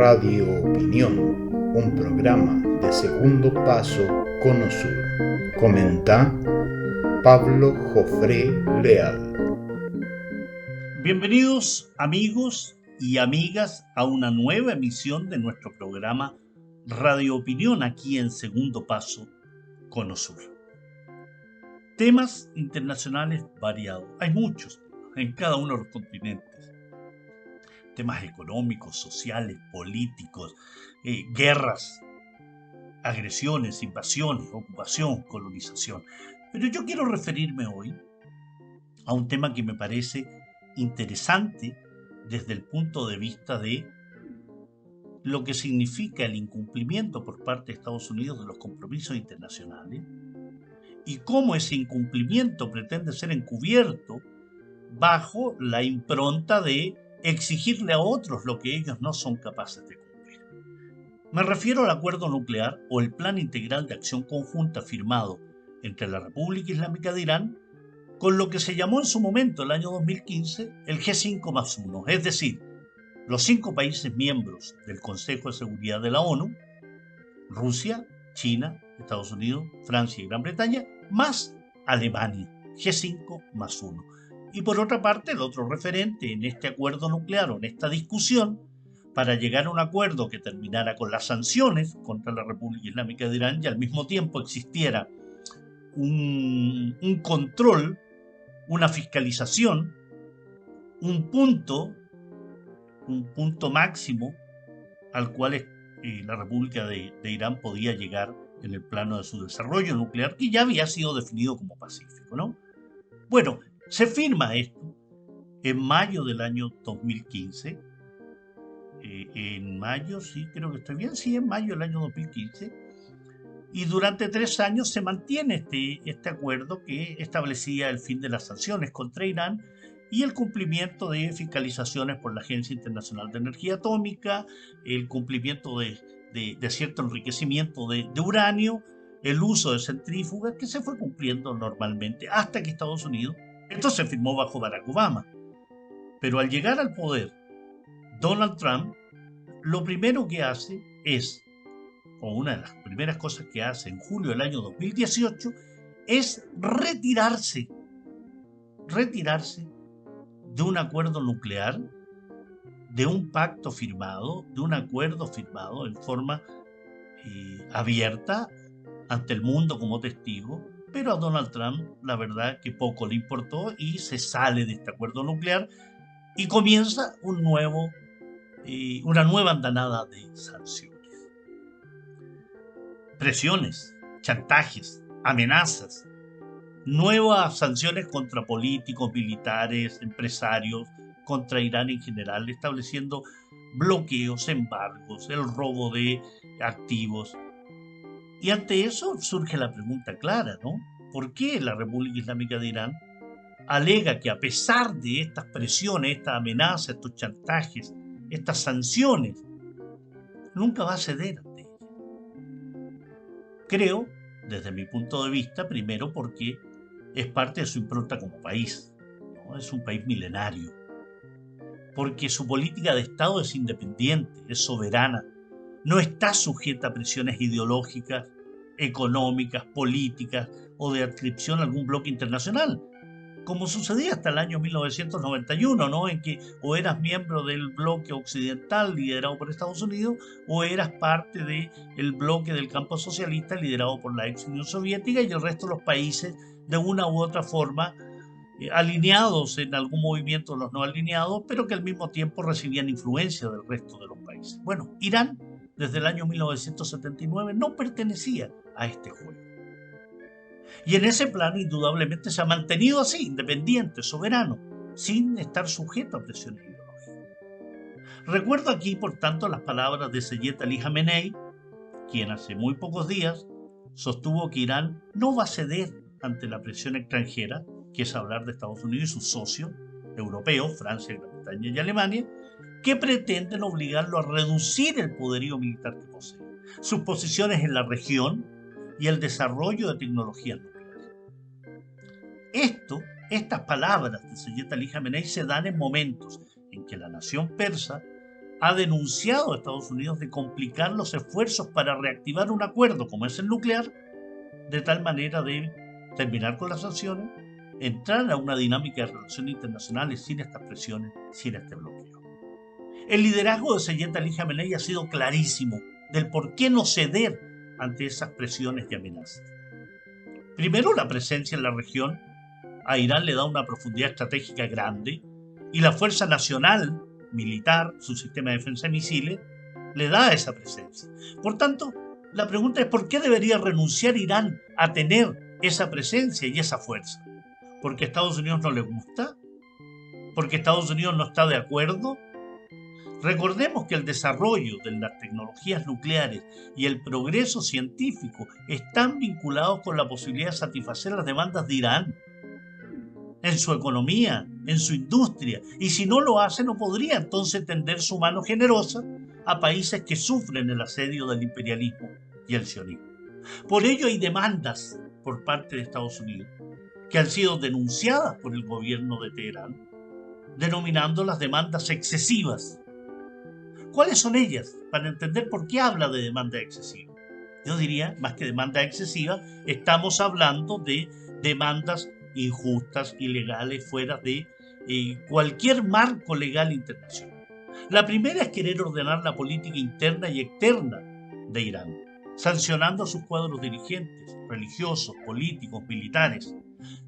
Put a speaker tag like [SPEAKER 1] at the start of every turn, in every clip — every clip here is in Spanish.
[SPEAKER 1] Radio Opinión, un programa de segundo paso Conosur. Comenta Pablo Jofré Leal.
[SPEAKER 2] Bienvenidos amigos y amigas a una nueva emisión de nuestro programa Radio Opinión aquí en Segundo Paso Conosur. Temas internacionales variados. Hay muchos en cada uno de los continentes temas económicos, sociales, políticos, eh, guerras, agresiones, invasiones, ocupación, colonización. Pero yo quiero referirme hoy a un tema que me parece interesante desde el punto de vista de lo que significa el incumplimiento por parte de Estados Unidos de los compromisos internacionales y cómo ese incumplimiento pretende ser encubierto bajo la impronta de exigirle a otros lo que ellos no son capaces de cumplir. Me refiero al acuerdo nuclear o el plan integral de acción conjunta firmado entre la República Islámica de Irán con lo que se llamó en su momento, el año 2015, el G5 más 1, es decir, los cinco países miembros del Consejo de Seguridad de la ONU, Rusia, China, Estados Unidos, Francia y Gran Bretaña, más Alemania, G5 más 1 y por otra parte, el otro referente en este acuerdo nuclear o en esta discusión, para llegar a un acuerdo que terminara con las sanciones contra la República Islámica de Irán y al mismo tiempo existiera un, control, una fiscalización, un punto, un punto máximo al cual eh, la República de, de Irán podía llegar en el plano de su desarrollo nuclear, que ya había sido definido como pacífico, ¿no? Bueno, se firma esto en mayo del año 2015. Eh, en mayo, sí, creo que estoy bien, sí, en mayo del año 2015. Y durante tres años se mantiene este, este acuerdo que establecía el fin de las sanciones contra Irán y el cumplimiento de fiscalizaciones por la Agencia Internacional de Energía Atómica, el cumplimiento de, cierto enriquecimiento de, de, uranio, el uso de centrífugas que se fue cumpliendo normalmente hasta que Estados Unidos esto se firmó bajo Barack Obama. Pero al llegar al poder, Donald Trump lo primero que hace es, o una de las primeras cosas que hace en julio del año 2018, es retirarse, retirarse de un acuerdo nuclear, de un pacto firmado, de un acuerdo firmado en forma eh, abierta ante el mundo como testigo, pero a Donald Trump la verdad que poco le importó y se sale de este acuerdo nuclear y comienza un nuevo, eh, una nueva andanada de sanciones. Presiones, chantajes, amenazas, nuevas sanciones contra políticos, militares, empresarios, contra Irán en general, estableciendo bloqueos, embargos, el robo de activos, y ante eso surge la pregunta clara, ¿no? ¿Por qué la República Islámica de Irán alega que a pesar de estas presiones, estas amenazas, estos chantajes, estas sanciones, nunca va a ceder ante ella? Creo, desde mi punto de vista, primero porque es parte de su impronta como país, ¿no? es un país milenario, porque su política de Estado es independiente, es soberana, no está sujeta a presiones ideológicas, económicas, políticas o de adscripción a algún bloque internacional, como sucedía hasta el año 1991, ¿no? En que o eras miembro del bloque occidental liderado por Estados Unidos o eras parte del bloque del campo socialista liderado por la ex Unión Soviética y el resto de los países de una u otra forma alineados en algún movimiento los no alineados, pero que al mismo tiempo recibían influencia del resto de los países. Bueno, Irán desde el año 1979 no pertenecía a este juego. Y en ese plano indudablemente se ha mantenido así, independiente, soberano, sin estar sujeto a presiones ideológicas. Recuerdo aquí, por tanto, las palabras de Seyed Ali Khamenei, quien hace muy pocos días sostuvo que Irán no va a ceder ante la presión extranjera, que es hablar de Estados Unidos y sus socios europeos, Francia, Gran Bretaña y Alemania, que pretenden obligarlo a reducir el poderío militar que posee, sus posiciones en la región y el desarrollo de tecnologías nucleares. Esto Estas palabras de Sayyid Ali Khamenei se dan en momentos en que la nación persa ha denunciado a Estados Unidos de complicar los esfuerzos para reactivar un acuerdo como es el nuclear, de tal manera de terminar con las sanciones, entrar a una dinámica de relaciones internacionales sin estas presiones, sin este bloqueo. El liderazgo de Sayyid Ali Khamenei ha sido clarísimo del por qué no ceder ante esas presiones y amenazas. Primero, la presencia en la región a Irán le da una profundidad estratégica grande y la Fuerza Nacional Militar, su sistema de defensa de misiles, le da esa presencia. Por tanto, la pregunta es ¿por qué debería renunciar Irán a tener esa presencia y esa fuerza? ¿Porque a Estados Unidos no le gusta? ¿Porque Estados Unidos no está de acuerdo? Recordemos que el desarrollo de las tecnologías nucleares y el progreso científico están vinculados con la posibilidad de satisfacer las demandas de Irán en su economía, en su industria, y si no lo hace no podría entonces tender su mano generosa a países que sufren el asedio del imperialismo y el sionismo. Por ello hay demandas por parte de Estados Unidos que han sido denunciadas por el gobierno de Teherán, denominando las demandas excesivas ¿Cuáles son ellas? Para entender por qué habla de demanda excesiva. Yo diría, más que demanda excesiva, estamos hablando de demandas injustas, ilegales, fuera de eh, cualquier marco legal internacional. La primera es querer ordenar la política interna y externa de Irán, sancionando a sus cuadros dirigentes, religiosos, políticos, militares.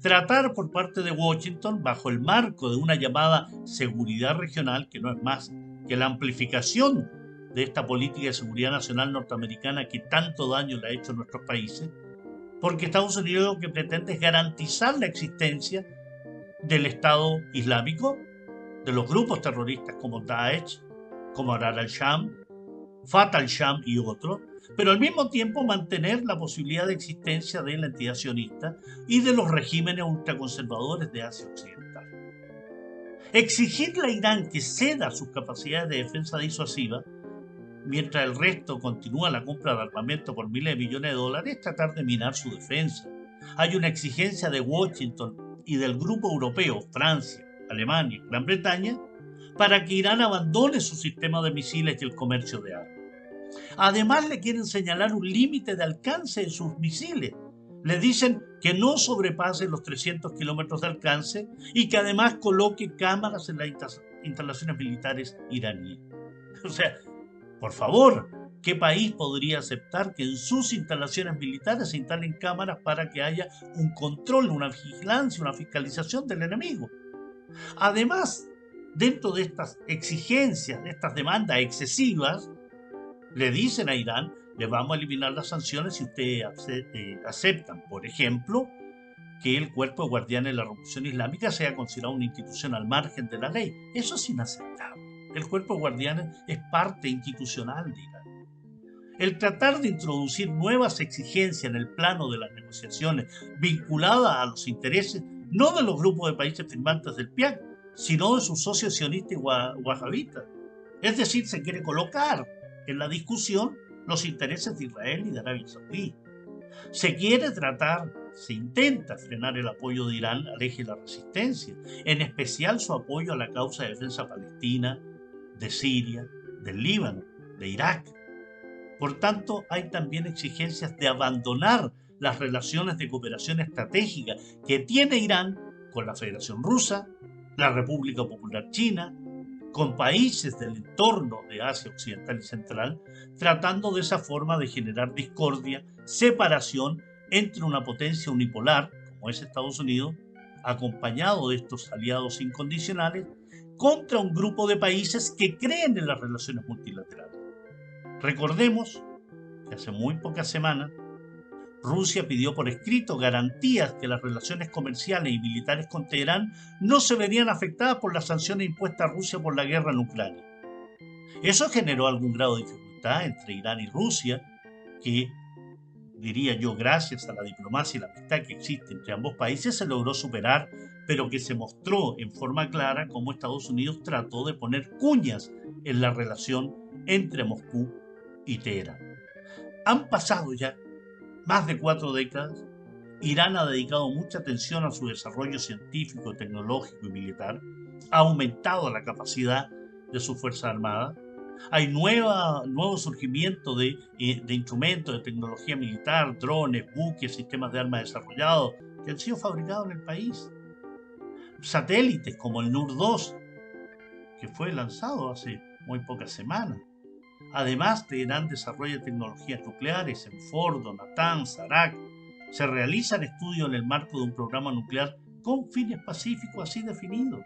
[SPEAKER 2] Tratar por parte de Washington, bajo el marco de una llamada seguridad regional, que no es más que la amplificación de esta política de seguridad nacional norteamericana que tanto daño le ha hecho a nuestros países, porque Estados Unidos lo que pretende es garantizar la existencia del Estado Islámico, de los grupos terroristas como Daesh, como Arar al-Sham, Fatah al-Sham y otros, pero al mismo tiempo mantener la posibilidad de existencia de la entidad sionista y de los regímenes ultraconservadores de Asia Occidental. Exigirle a Irán que ceda sus capacidades de defensa disuasiva, mientras el resto continúa la compra de armamento por miles de millones de dólares, es tratar de minar su defensa. Hay una exigencia de Washington y del grupo europeo, Francia, Alemania, Gran Bretaña, para que Irán abandone su sistema de misiles y el comercio de armas. Además, le quieren señalar un límite de alcance de sus misiles, le dicen que no sobrepase los 300 kilómetros de alcance y que además coloque cámaras en las instalaciones militares iraníes. O sea, por favor, ¿qué país podría aceptar que en sus instalaciones militares se instalen cámaras para que haya un control, una vigilancia, una fiscalización del enemigo? Además, dentro de estas exigencias, de estas demandas excesivas, le dicen a Irán le vamos a eliminar las sanciones si ustedes eh, aceptan, por ejemplo, que el cuerpo de guardianes de la Revolución Islámica sea considerado una institución al margen de la ley. Eso es inaceptable. El cuerpo de guardianes es parte institucional de Irán. El tratar de introducir nuevas exigencias en el plano de las negociaciones vinculadas a los intereses no de los grupos de países firmantes del PIAC, sino de sus socios sionistas y wahabitas. Es decir, se quiere colocar en la discusión los intereses de Israel y de Arabia Saudí. Se quiere tratar, se intenta frenar el apoyo de Irán al eje de la resistencia, en especial su apoyo a la causa de defensa palestina, de Siria, del Líbano, de Irak. Por tanto, hay también exigencias de abandonar las relaciones de cooperación estratégica que tiene Irán con la Federación Rusa, la República Popular China, con países del entorno de Asia Occidental y Central, tratando de esa forma de generar discordia, separación entre una potencia unipolar, como es Estados Unidos, acompañado de estos aliados incondicionales, contra un grupo de países que creen en las relaciones multilaterales. Recordemos que hace muy pocas semanas Rusia pidió por escrito garantías que las relaciones comerciales y militares con Teherán no se verían afectadas por las sanciones impuestas a Rusia por la guerra en Ucrania. Eso generó algún grado de dificultad entre Irán y Rusia, que, diría yo, gracias a la diplomacia y la amistad que existe entre ambos países, se logró superar, pero que se mostró en forma clara cómo Estados Unidos trató de poner cuñas en la relación entre Moscú y Teherán. Han pasado ya más de cuatro décadas Irán ha dedicado mucha atención a su desarrollo científico, tecnológico y militar, ha aumentado la capacidad de su Fuerza Armada, hay nueva, nuevo surgimiento de, eh, de, instrumentos de tecnología militar, drones, buques, sistemas de armas desarrollados que han sido fabricados en el país. Satélites como el NUR-2, que fue lanzado hace muy pocas semanas. Además, Teherán desarrolla tecnologías nucleares en Fordo, Natanz, Arak. Se realizan estudios en el marco de un programa nuclear con fines pacíficos así definidos.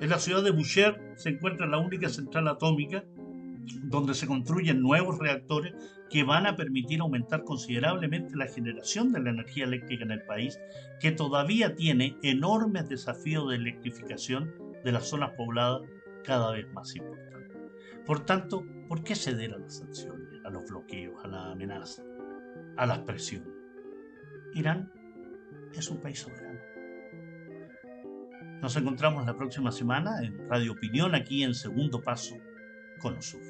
[SPEAKER 2] En la ciudad de Boucher se encuentra la única central atómica donde se construyen nuevos reactores que van a permitir aumentar considerablemente la generación de la energía eléctrica en el país, que todavía tiene enormes desafíos de electrificación de las zonas pobladas cada vez más importantes. Por tanto, ¿por qué ceder a las sanciones, a los bloqueos, a la amenaza, a las presiones? Irán es un país soberano. Nos encontramos la próxima semana en Radio Opinión, aquí en Segundo Paso, con Osur.